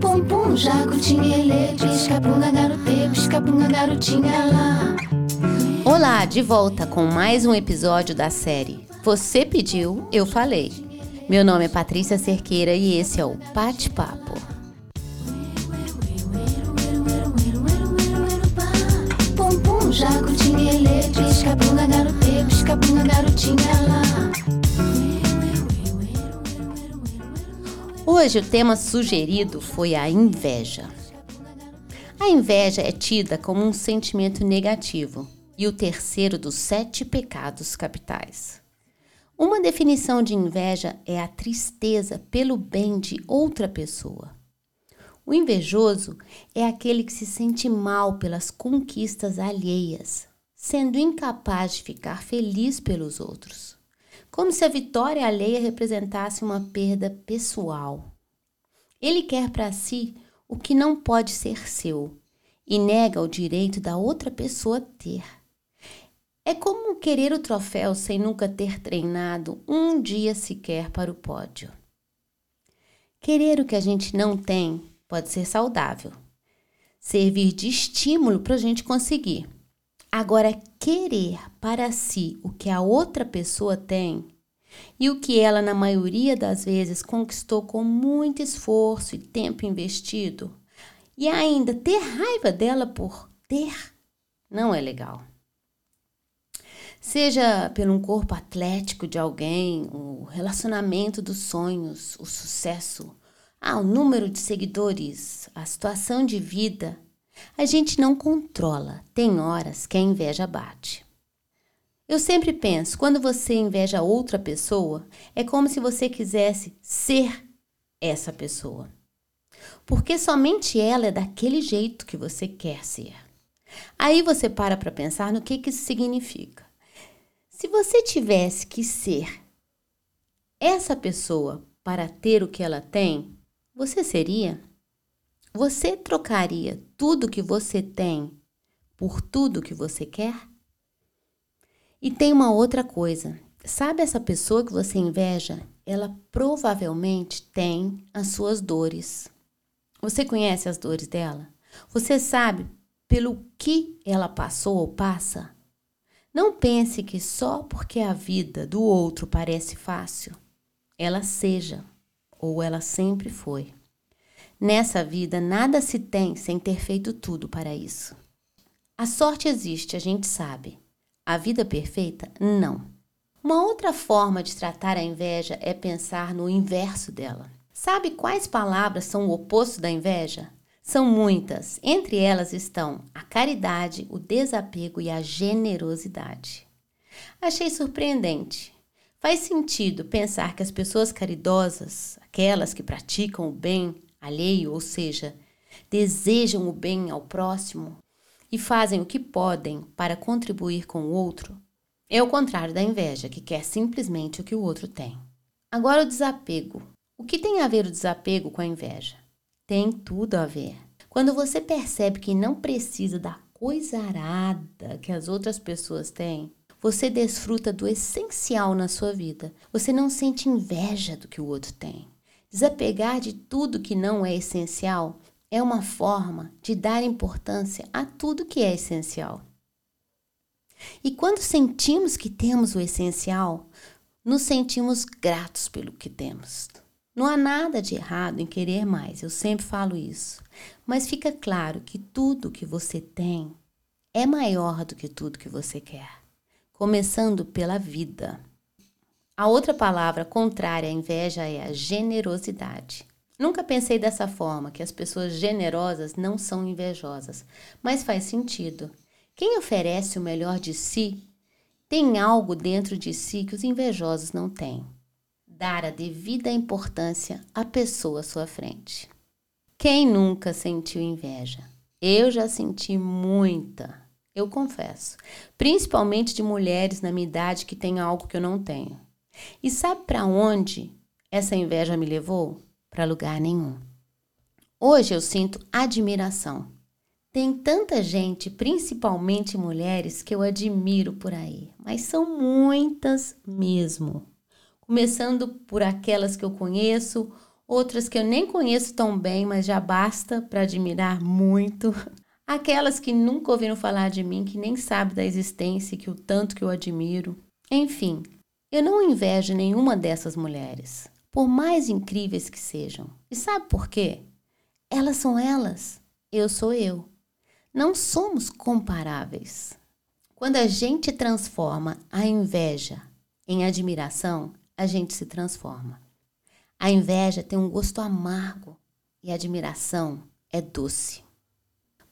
Pum pum, lá. Olá, de volta com mais um episódio da série Você Pediu, Eu Falei. Meu nome é Patrícia Cerqueira e esse é o Pate Papo. Pum pum, jacutinha, ele, pisca-punga, garotê, pisca-punga, garotinha Hoje o tema sugerido foi a inveja. A inveja é tida como um sentimento negativo e o terceiro dos sete pecados capitais. Uma definição de inveja é a tristeza pelo bem de outra pessoa. O invejoso é aquele que se sente mal pelas conquistas alheias, sendo incapaz de ficar feliz pelos outros como se a vitória alheia representasse uma perda pessoal. Ele quer para si o que não pode ser seu e nega o direito da outra pessoa ter. É como querer o troféu sem nunca ter treinado um dia sequer para o pódio. Querer o que a gente não tem pode ser saudável, servir de estímulo para a gente conseguir. Agora, querer para si o que a outra pessoa tem e o que ela, na maioria das vezes, conquistou com muito esforço e tempo investido, e ainda ter raiva dela por ter, não é legal. Seja pelo um corpo atlético de alguém, o relacionamento dos sonhos, o sucesso, ah, o número de seguidores, a situação de vida, a gente não controla. Tem horas que a inveja bate. Eu sempre penso, quando você inveja outra pessoa, é como se você quisesse ser essa pessoa. Porque somente ela é daquele jeito que você quer ser. Aí você para para pensar no que, que isso significa. Se você tivesse que ser essa pessoa para ter o que ela tem, você seria? Você trocaria tudo que você tem por tudo que você quer? E tem uma outra coisa. Sabe essa pessoa que você inveja? Ela provavelmente tem as suas dores. Você conhece as dores dela? Você sabe pelo que ela passou ou passa? Não pense que só porque a vida do outro parece fácil, ela seja ou ela sempre foi. Nessa vida, nada se tem sem ter feito tudo para isso. A sorte existe, a gente sabe. A vida perfeita, não. Uma outra forma de tratar a inveja é pensar no inverso dela. Sabe quais palavras são o oposto da inveja? São muitas. Entre elas estão a caridade, o desapego e a generosidade. Achei surpreendente. Faz sentido pensar que as pessoas caridosas, aquelas que praticam o bem, alheio, ou seja, desejam o bem ao próximo e fazem o que podem para contribuir com o outro, é o contrário da inveja, que quer simplesmente o que o outro tem. Agora, o desapego. O que tem a ver o desapego com a inveja? Tem tudo a ver. Quando você percebe que não precisa da coisa arada que as outras pessoas têm, você desfruta do essencial na sua vida. Você não sente inveja do que o outro tem. Desapegar de tudo que não é essencial é uma forma de dar importância a tudo que é essencial. E quando sentimos que temos o essencial, nos sentimos gratos pelo que temos. Não há nada de errado em querer mais, eu sempre falo isso. Mas fica claro que tudo que você tem é maior do que tudo que você quer, começando pela vida. A outra palavra contrária à inveja é a generosidade. Nunca pensei dessa forma, que as pessoas generosas não são invejosas, mas faz sentido. Quem oferece o melhor de si tem algo dentro de si que os invejosos não têm. Dar a devida importância à pessoa à sua frente. Quem nunca sentiu inveja? Eu já senti muita, eu confesso, principalmente de mulheres na minha idade que têm algo que eu não tenho. E sabe para onde essa inveja me levou? Para lugar nenhum. Hoje eu sinto admiração. Tem tanta gente, principalmente mulheres, que eu admiro por aí, mas são muitas mesmo. começando por aquelas que eu conheço, outras que eu nem conheço tão bem, mas já basta para admirar muito. Aquelas que nunca ouviram falar de mim, que nem sabem da existência que o tanto que eu admiro. Enfim, eu não invejo nenhuma dessas mulheres, por mais incríveis que sejam. E sabe por quê? Elas são elas, eu sou eu. Não somos comparáveis. Quando a gente transforma a inveja em admiração, a gente se transforma. A inveja tem um gosto amargo e a admiração é doce.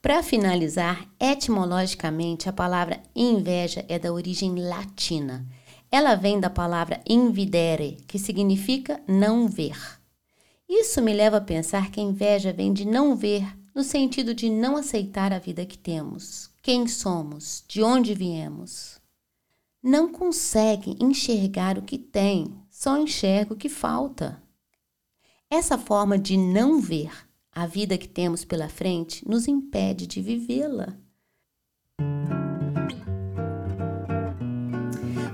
Para finalizar, etimologicamente, a palavra inveja é da origem latina. Ela vem da palavra invidere, que significa não ver. Isso me leva a pensar que a inveja vem de não ver, no sentido de não aceitar a vida que temos, quem somos, de onde viemos. Não consegue enxergar o que tem, só enxerga o que falta. Essa forma de não ver a vida que temos pela frente nos impede de vivê-la.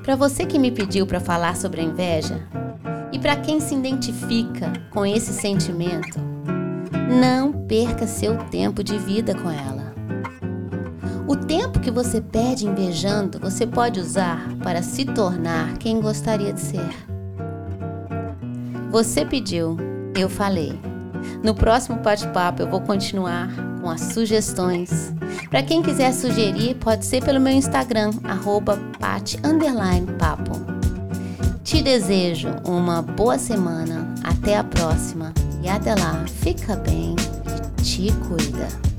Para você que me pediu para falar sobre a inveja e para quem se identifica com esse sentimento, não perca seu tempo de vida com ela. O tempo que você perde invejando, você pode usar para se tornar quem gostaria de ser. Você pediu, eu falei. No próximo bate-papo eu vou continuar com as sugestões. Para quem quiser sugerir, pode ser pelo meu Instagram, arroba papo. Te desejo uma boa semana, até a próxima e até lá, fica bem e te cuida.